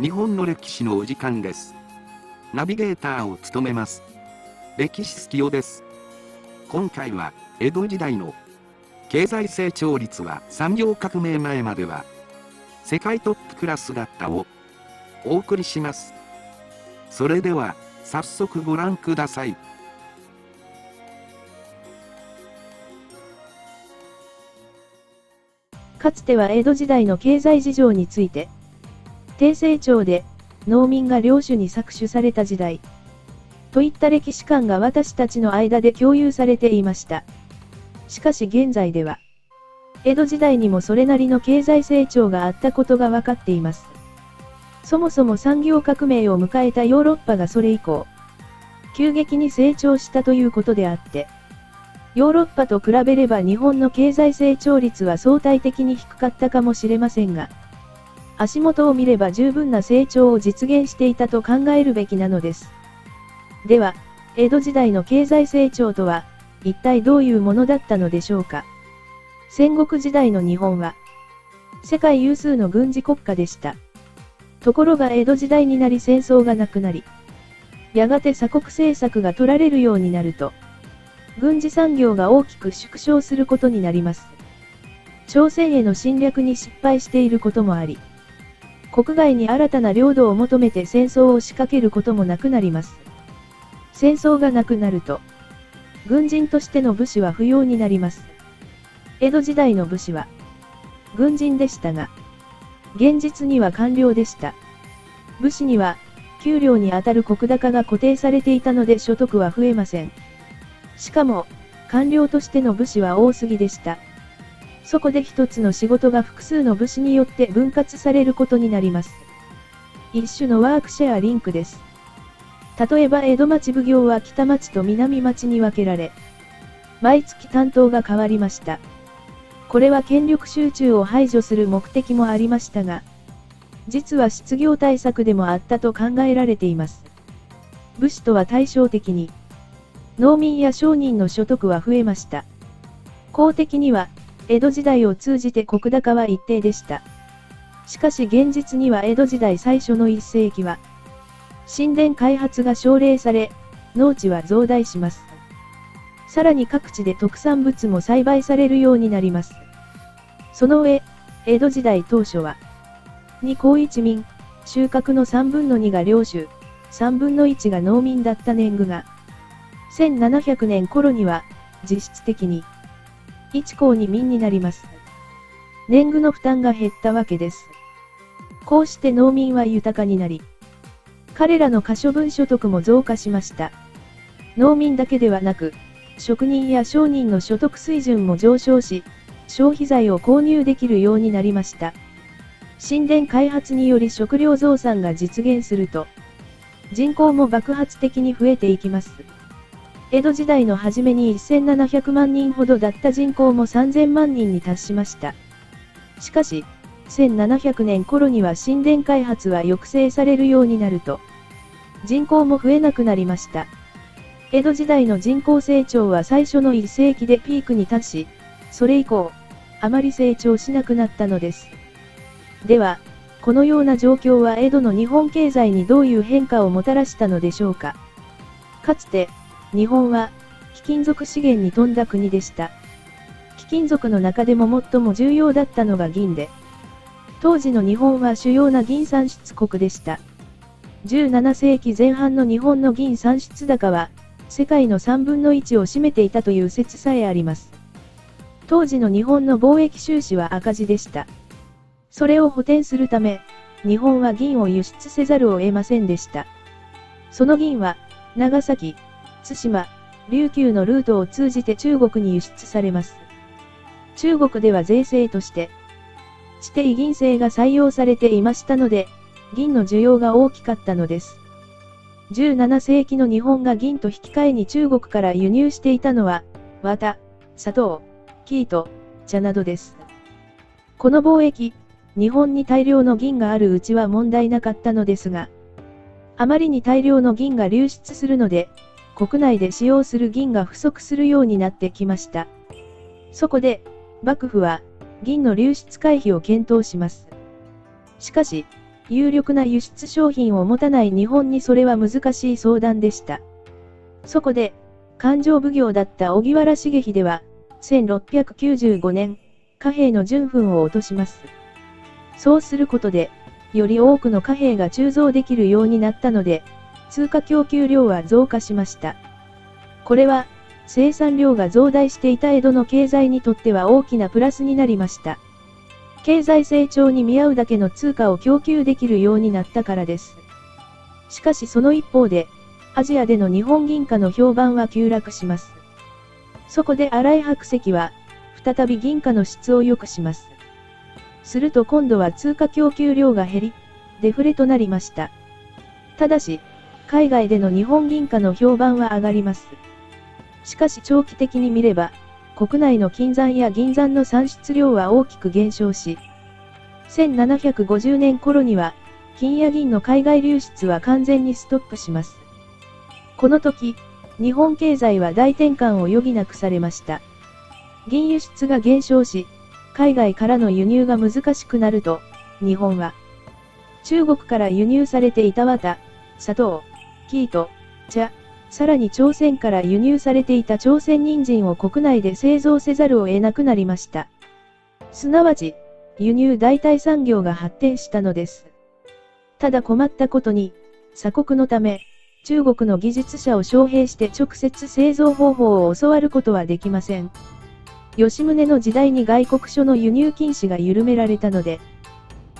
日本の歴史のお時間です。ナビゲーターを務めます。歴史好きよです。今回は、江戸時代の経済成長率は産業革命前までは世界トップクラスだったをお送りします。それでは、早速ご覧ください。かつては江戸時代の経済事情について、低成長で農民が領主に搾取された時代、といった歴史観が私たちの間で共有されていました。しかし現在では、江戸時代にもそれなりの経済成長があったことが分かっています。そもそも産業革命を迎えたヨーロッパがそれ以降、急激に成長したということであって、ヨーロッパと比べれば日本の経済成長率は相対的に低かったかもしれませんが、足元を見れば十分な成長を実現していたと考えるべきなのです。では、江戸時代の経済成長とは、一体どういうものだったのでしょうか。戦国時代の日本は、世界有数の軍事国家でした。ところが江戸時代になり戦争がなくなり、やがて鎖国政策が取られるようになると、軍事産業が大きく縮小することになります。朝鮮への侵略に失敗していることもあり、国外に新たな領土を求めて戦争を仕掛けることもなくなります。戦争がなくなると、軍人としての武士は不要になります。江戸時代の武士は、軍人でしたが、現実には官僚でした。武士には、給料にあたる石高が固定されていたので所得は増えません。しかも、官僚としての武士は多すぎでした。そこで一つの仕事が複数の武士によって分割されることになります。一種のワークシェアリンクです。例えば江戸町奉行は北町と南町に分けられ、毎月担当が変わりました。これは権力集中を排除する目的もありましたが、実は失業対策でもあったと考えられています。武士とは対照的に、農民や商人の所得は増えました。公的には、江戸時代を通じて石高は一定でした。しかし現実には江戸時代最初の一世紀は、神殿開発が奨励され、農地は増大します。さらに各地で特産物も栽培されるようになります。その上、江戸時代当初は、二公一民、収穫の3分の2が領主、3分の1が農民だった年貢が、1700年頃には、実質的に、一公二民になります。年貢の負担が減ったわけです。こうして農民は豊かになり、彼らの可処分所得も増加しました。農民だけではなく、職人や商人の所得水準も上昇し、消費財を購入できるようになりました。神殿開発により食料増産が実現すると、人口も爆発的に増えていきます。江戸時代の初めに1700万人ほどだった人口も3000万人に達しました。しかし、1700年頃には神殿開発は抑制されるようになると、人口も増えなくなりました。江戸時代の人口成長は最初の1世紀でピークに達し、それ以降、あまり成長しなくなったのです。では、このような状況は江戸の日本経済にどういう変化をもたらしたのでしょうか。かつて、日本は、貴金属資源に富んだ国でした。貴金属の中でも最も重要だったのが銀で、当時の日本は主要な銀産出国でした。17世紀前半の日本の銀産出高は、世界の3分の1を占めていたという説さえあります。当時の日本の貿易収支は赤字でした。それを補填するため、日本は銀を輸出せざるを得ませんでした。その銀は、長崎、対馬、琉球のルートを通じて中国に輸出されます。中国では税制として、地底銀製が採用されていましたので、銀の需要が大きかったのです。17世紀の日本が銀と引き換えに中国から輸入していたのは、綿、砂糖、生糸、茶などです。この貿易、日本に大量の銀があるうちは問題なかったのですが、あまりに大量の銀が流出するので、国内で使用する銀が不足するようになってきました。そこで、幕府は、銀の流出回避を検討します。しかし、有力な輸出商品を持たない日本にそれは難しい相談でした。そこで、勘定奉行だった荻原重秀は、1695年、貨幣の純粉を落とします。そうすることで、より多くの貨幣が鋳造できるようになったので、通貨供給量は増加しました。これは、生産量が増大していた江戸の経済にとっては大きなプラスになりました。経済成長に見合うだけの通貨を供給できるようになったからです。しかしその一方で、アジアでの日本銀貨の評判は急落します。そこで荒井白石は、再び銀貨の質を良くします。すると今度は通貨供給量が減り、デフレとなりました。ただし、海外での日本銀貨の評判は上がります。しかし長期的に見れば、国内の金山や銀山の産出量は大きく減少し、1750年頃には、金や銀の海外流出は完全にストップします。この時、日本経済は大転換を余儀なくされました。銀輸出が減少し、海外からの輸入が難しくなると、日本は、中国から輸入されていた綿、砂糖、生糸、茶、さらに朝鮮から輸入されていた朝鮮人参を国内で製造せざるを得なくなりました。すなわち、輸入代替産業が発展したのです。ただ困ったことに、鎖国のため、中国の技術者を招聘して直接製造方法を教わることはできません。吉宗の時代に外国書の輸入禁止が緩められたので、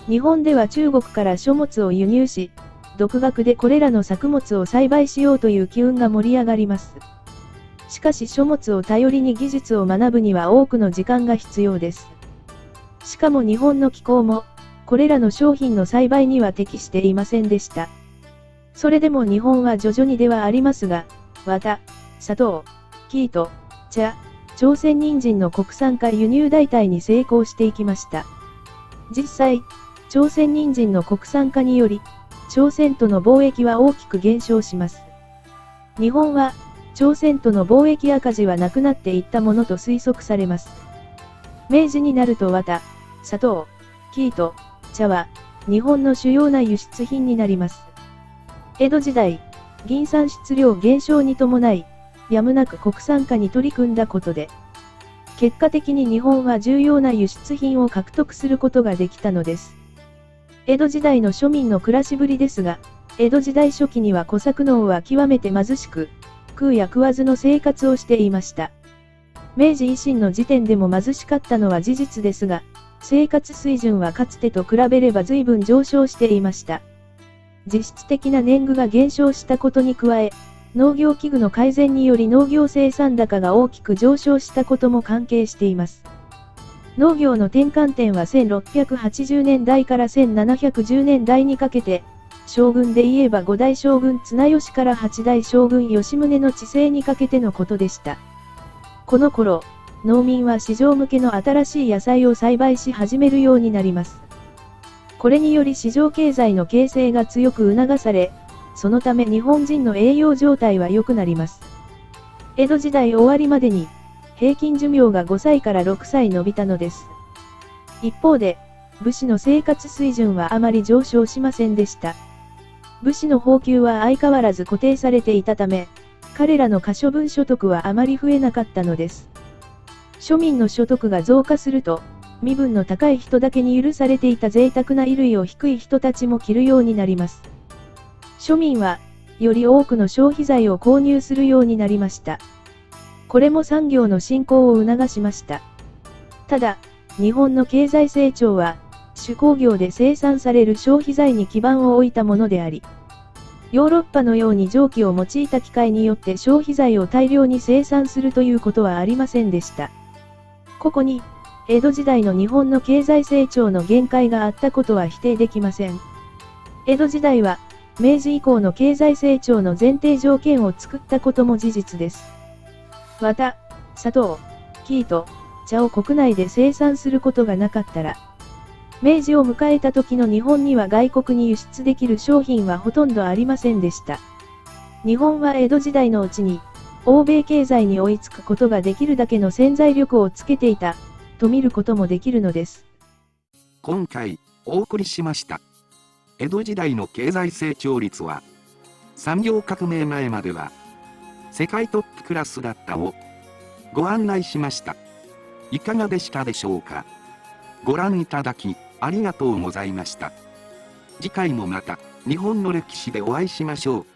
日本では中国から書物を輸入し、独学でこれらの作物を栽培しようという機運が盛り上がります。しかし書物を頼りに技術を学ぶには多くの時間が必要です。しかも日本の気候も、これらの商品の栽培には適していませんでした。それでも日本は徐々にではありますが、綿、砂糖、生糸、茶、朝鮮人参の国産化輸入代替に成功していきました。実際、朝鮮人参の国産化により、朝鮮との貿易は大きく減少します。日本は、朝鮮との貿易赤字はなくなっていったものと推測されます。明治になると綿、砂糖、生糸、茶は、日本の主要な輸出品になります。江戸時代、銀産出量減少に伴い、やむなく国産化に取り組んだことで、結果的に日本は重要な輸出品を獲得することができたのです。江戸時代の庶民の暮らしぶりですが、江戸時代初期には小作農は極めて貧しく、食うや食わずの生活をしていました。明治維新の時点でも貧しかったのは事実ですが、生活水準はかつてと比べれば随分上昇していました。実質的な年貢が減少したことに加え、農業器具の改善により農業生産高が大きく上昇したことも関係しています。農業の転換点は1680年代から1710年代にかけて、将軍で言えば五代将軍綱吉から八代将軍吉宗の治世にかけてのことでした。この頃、農民は市場向けの新しい野菜を栽培し始めるようになります。これにより市場経済の形成が強く促され、そのため日本人の栄養状態は良くなります。江戸時代終わりまでに、平均寿命が5歳から6歳伸びたのです。一方で、武士の生活水準はあまり上昇しませんでした。武士の俸給は相変わらず固定されていたため、彼らの可処分所得はあまり増えなかったのです。庶民の所得が増加すると、身分の高い人だけに許されていた贅沢な衣類を低い人たちも着るようになります。庶民は、より多くの消費財を購入するようになりました。これも産業の振興を促しました。ただ、日本の経済成長は、手工業で生産される消費財に基盤を置いたものであり、ヨーロッパのように蒸気を用いた機械によって消費財を大量に生産するということはありませんでした。ここに、江戸時代の日本の経済成長の限界があったことは否定できません。江戸時代は、明治以降の経済成長の前提条件を作ったことも事実です。綿、砂糖、生糸、茶を国内で生産することがなかったら、明治を迎えた時の日本には外国に輸出できる商品はほとんどありませんでした。日本は江戸時代のうちに、欧米経済に追いつくことができるだけの潜在力をつけていた、と見ることもできるのです。今回、お送りしました。江戸時代の経済成長率は、産業革命前までは、世界トップクラスだったを、ご案内しました。いかがでしたでしょうか？ご覧いただき、ありがとうございました。次回もまた、日本の歴史でお会いしましょう。